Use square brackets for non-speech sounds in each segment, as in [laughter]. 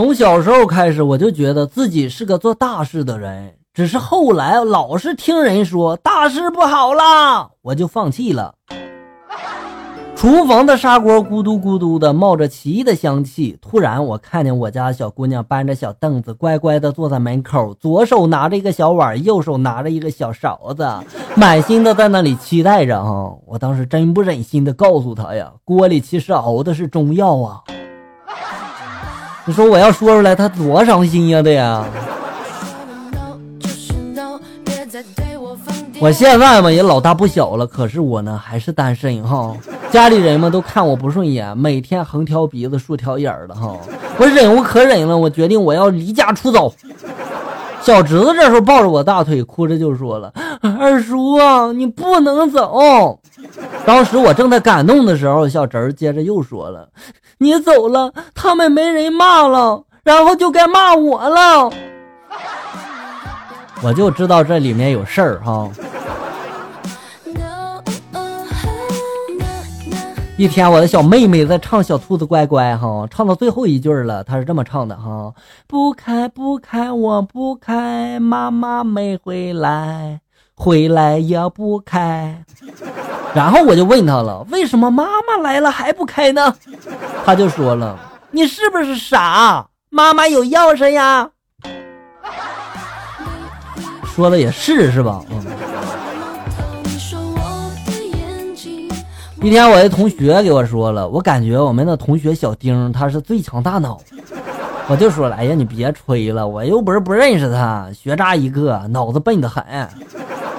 从小时候开始，我就觉得自己是个做大事的人，只是后来老是听人说大事不好啦，我就放弃了。厨房的砂锅咕嘟咕嘟的冒着奇异的香气。突然，我看见我家小姑娘搬着小凳子，乖乖的坐在门口，左手拿着一个小碗，右手拿着一个小勺子，满心的在那里期待着。哈，我当时真不忍心的告诉她呀，锅里其实熬的是中药啊。你说我要说出来，他多伤心呀的呀。我现在嘛也老大不小了，可是我呢还是单身哈。家里人们都看我不顺眼，每天横挑鼻子竖挑眼的哈。我忍无可忍了，我决定我要离家出走。小侄子这时候抱着我大腿，哭着就说了：“二叔啊，你不能走。”当时我正在感动的时候，小侄儿接着又说了：“你走了，他们没人骂了，然后就该骂我了。[laughs] ”我就知道这里面有事儿哈。一天，我的小妹妹在唱《小兔子乖乖》哈，唱到最后一句了，她是这么唱的哈：不开不开，我不开，妈妈没回来，回来也不开。然后我就问他了，为什么妈妈来了还不开呢？他就说了，你是不是傻？妈妈有钥匙呀。说的也是，是吧？嗯。一天，我的同学给我说了，我感觉我们的同学小丁他是最强大脑。我就说了，哎呀，你别吹了，我又不是不认识他，学渣一个，脑子笨得很。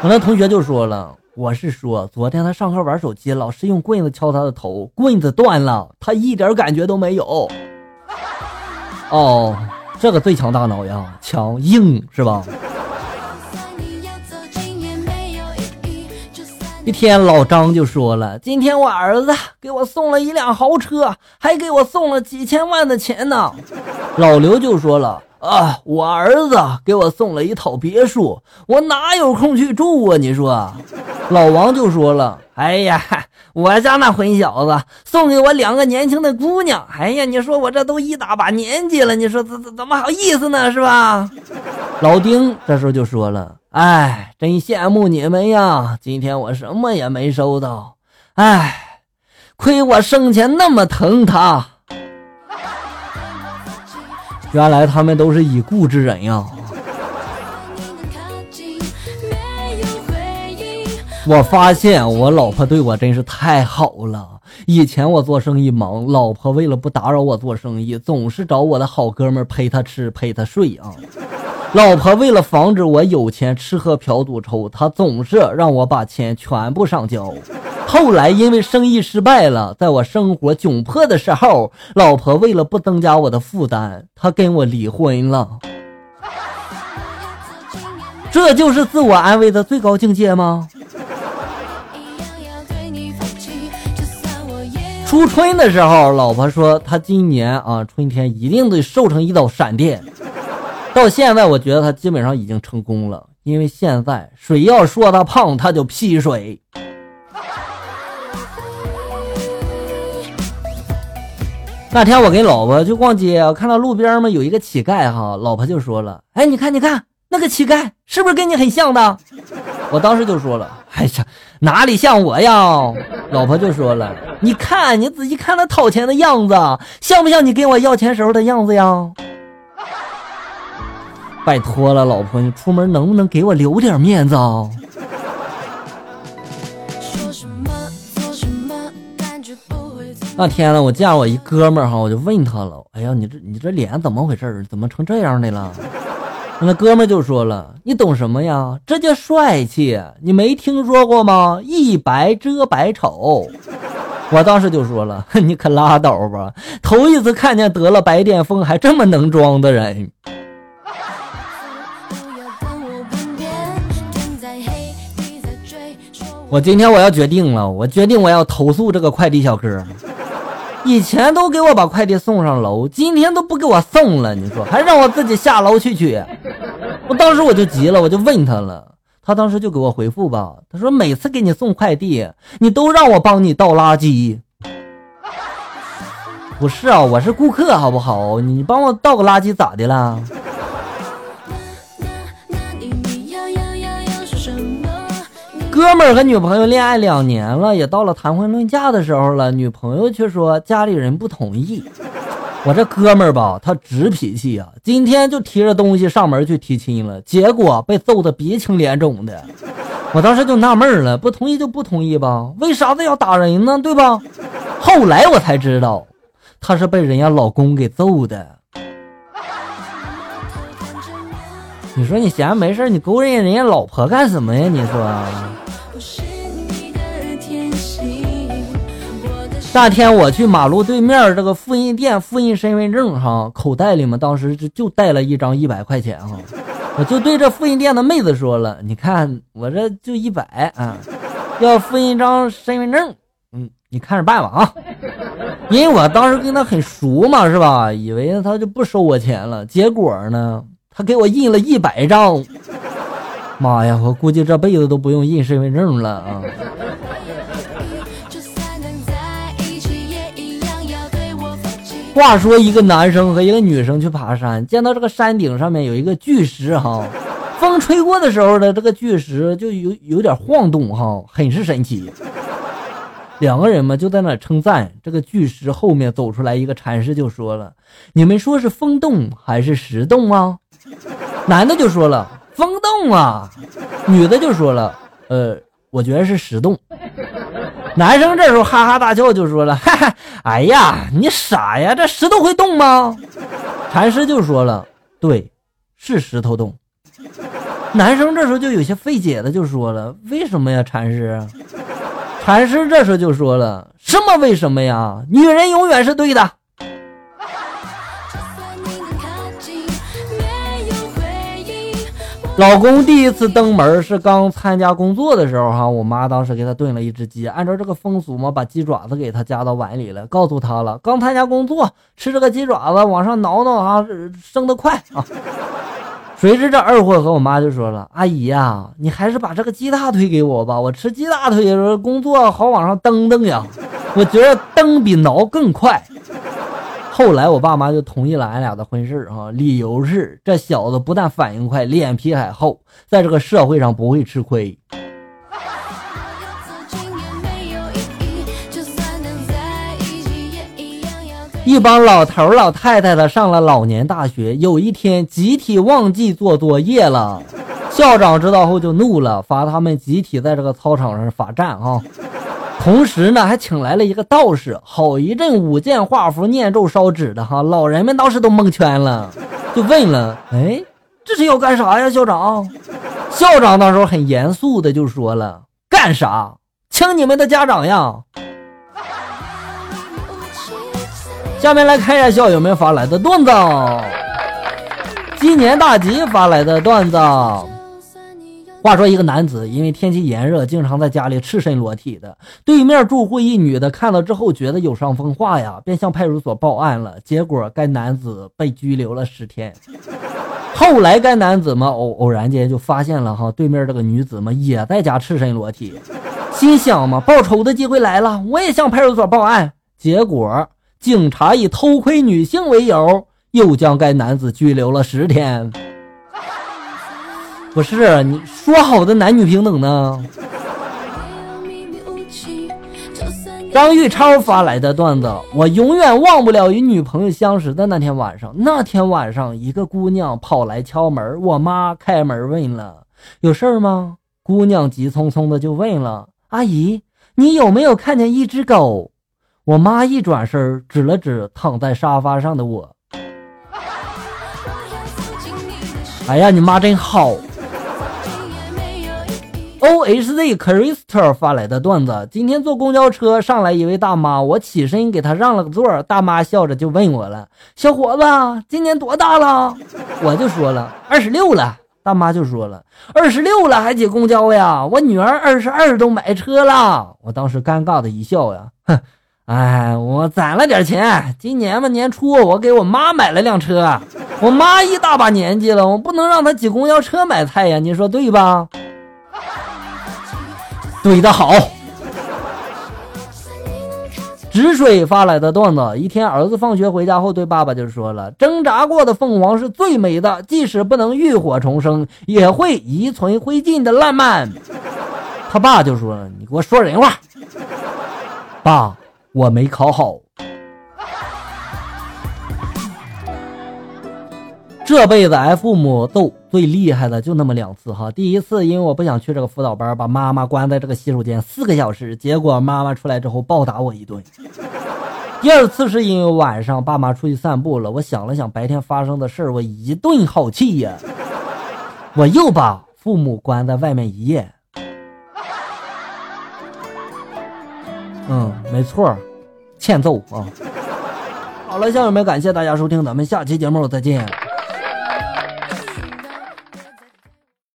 我那同学就说了，我是说，昨天他上课玩手机，老师用棍子敲他的头，棍子断了，他一点感觉都没有。哦，这个最强大脑呀，强硬是吧？一天，老张就说了：“今天我儿子给我送了一辆豪车，还给我送了几千万的钱呢。”老刘就说了：“啊，我儿子给我送了一套别墅，我哪有空去住啊？你说。”老王就说了：“哎呀，我家那混小子送给我两个年轻的姑娘，哎呀，你说我这都一大把年纪了，你说怎怎怎么好意思呢？是吧？”老丁这时候就说了。哎，真羡慕你们呀！今天我什么也没收到，哎，亏我生前那么疼他。原来他们都是已故之人呀！我发现我老婆对我真是太好了。以前我做生意忙，老婆为了不打扰我做生意，总是找我的好哥们陪她吃陪她睡啊。老婆为了防止我有钱吃喝嫖赌抽，她总是让我把钱全部上交。后来因为生意失败了，在我生活窘迫的时候，老婆为了不增加我的负担，她跟我离婚了。这就是自我安慰的最高境界吗？初春的时候，老婆说她今年啊春天一定得瘦成一道闪电。到现在，我觉得他基本上已经成功了，因为现在谁要说他胖，他就劈水。那天我跟老婆去逛街，看到路边嘛有一个乞丐哈，老婆就说了：“哎，你看，你看那个乞丐是不是跟你很像的？”我当时就说了：“哎呀，哪里像我呀？”老婆就说了：“你看，你仔细看他讨钱的样子，像不像你跟我要钱时候的样子呀？”拜托了，老婆，你出门能不能给我留点面子啊？那天呢，我见我一哥们儿哈，我就问他了，哎呀，你这你这脸怎么回事？怎么成这样的了？那哥们儿就说了，你懂什么呀？这叫帅气，你没听说过吗？一白遮百丑。我当时就说了，[laughs] 你可拉倒吧，头一次看见得了白癜风还这么能装的人。我今天我要决定了，我决定我要投诉这个快递小哥。以前都给我把快递送上楼，今天都不给我送了，你说还让我自己下楼去取。我当时我就急了，我就问他了，他当时就给我回复吧，他说每次给你送快递，你都让我帮你倒垃圾。不是啊，我是顾客，好不好？你帮我倒个垃圾咋的了？哥们儿和女朋友恋爱两年了，也到了谈婚论嫁的时候了，女朋友却说家里人不同意。[laughs] 我这哥们儿吧，他直脾气呀，今天就提着东西上门去提亲了，结果被揍得鼻青脸肿的。我当时就纳闷了，不同意就不同意吧，为啥子要打人呢？对吧？后来我才知道，他是被人家老公给揍的。你说你闲着没事你勾人家人家老婆干什么呀？你说。那天我去马路对面这个复印店复印身份证，哈，口袋里面当时就就带了一张一百块钱，哈，我就对这复印店的妹子说了：“你看我这就一百啊，要复印一张身份证，嗯，你看着办吧啊。”因为我当时跟他很熟嘛，是吧？以为他就不收我钱了，结果呢，他给我印了一百张。妈呀，我估计这辈子都不用印身份证了啊！话说，一个男生和一个女生去爬山，见到这个山顶上面有一个巨石，哈，风吹过的时候呢，这个巨石就有有点晃动，哈，很是神奇。两个人嘛就在那称赞这个巨石，后面走出来一个禅师就说了：“你们说是风动还是石动啊？” [laughs] 男的就说了：“风洞啊。”女的就说了：“呃，我觉得是石洞。”男生这时候哈哈大笑，就说了：“ [laughs] 哈哈，哎呀，你傻呀，这石头会动吗？”禅师就说了：“对，是石头洞。”男生这时候就有些费解的就说了：“为什么呀，禅师？”禅师这时候就说了：“什么为什么呀？女人永远是对的。”老公第一次登门是刚参加工作的时候哈，我妈当时给他炖了一只鸡，按照这个风俗嘛，把鸡爪子给他夹到碗里了，告诉他了，刚参加工作吃这个鸡爪子往上挠挠啊，生得快啊。谁知这二货和我妈就说了：“阿姨呀，你还是把这个鸡大腿给我吧，我吃鸡大腿工作好往上蹬蹬呀，我觉得蹬比挠更快。”后来我爸妈就同意了俺俩的婚事啊，理由是这小子不但反应快，脸皮还厚，在这个社会上不会吃亏。一帮老头老太太的上了老年大学，有一天集体忘记做作业了，校长知道后就怒了，罚他们集体在这个操场上罚站啊。同时呢，还请来了一个道士，好一阵舞剑画符、念咒烧纸的哈，老人们当时都蒙圈了，就问了：“哎，这是要干啥呀，校长？”校长那时候很严肃的就说了：“干啥？请你们的家长呀！”下面来看一下校友们发来的段子，今年大吉发来的段子。话说，一个男子因为天气炎热，经常在家里赤身裸体的。对面住户一女的看到之后，觉得有伤风化呀，便向派出所报案了。结果该男子被拘留了十天。后来该男子嘛偶偶然间就发现了哈，对面这个女子嘛也在家赤身裸体，心想嘛报仇的机会来了，我也向派出所报案。结果警察以偷窥女性为由，又将该男子拘留了十天。不是你说好的男女平等呢？张玉超发来的段子，我永远忘不了与女朋友相识的那天晚上。那天晚上，一个姑娘跑来敲门，我妈开门问了：“有事儿吗？”姑娘急匆匆的就问了：“阿姨，你有没有看见一只狗？”我妈一转身，指了指躺在沙发上的我。哎呀，你妈真好。O H Z Crystal 发来的段子：今天坐公交车上来一位大妈，我起身给她让了个座，大妈笑着就问我了：“小伙子，今年多大了？”我就说了：“二十六了。”大妈就说了：“二十六了还挤公交呀？我女儿二十二都买车了。”我当时尴尬的一笑呀，哼，哎，我攒了点钱，今年嘛年初我给我妈买了辆车，我妈一大把年纪了，我不能让她挤公交车买菜呀，你说对吧？怼的好，止水发来的段子：一天，儿子放学回家后对爸爸就说了：“挣扎过的凤凰是最美的，即使不能浴火重生，也会遗存灰烬的烂漫。”他爸就说：“你给我说人话。”爸，我没考好。这辈子挨父母揍最厉害的就那么两次哈。第一次，因为我不想去这个辅导班，把妈妈关在这个洗手间四个小时，结果妈妈出来之后暴打我一顿。第二次是因为晚上爸妈出去散步了，我想了想白天发生的事我一顿好气呀，我又把父母关在外面一夜。嗯，没错，欠揍啊。好了，乡友们，感谢大家收听，咱们下期节目再见。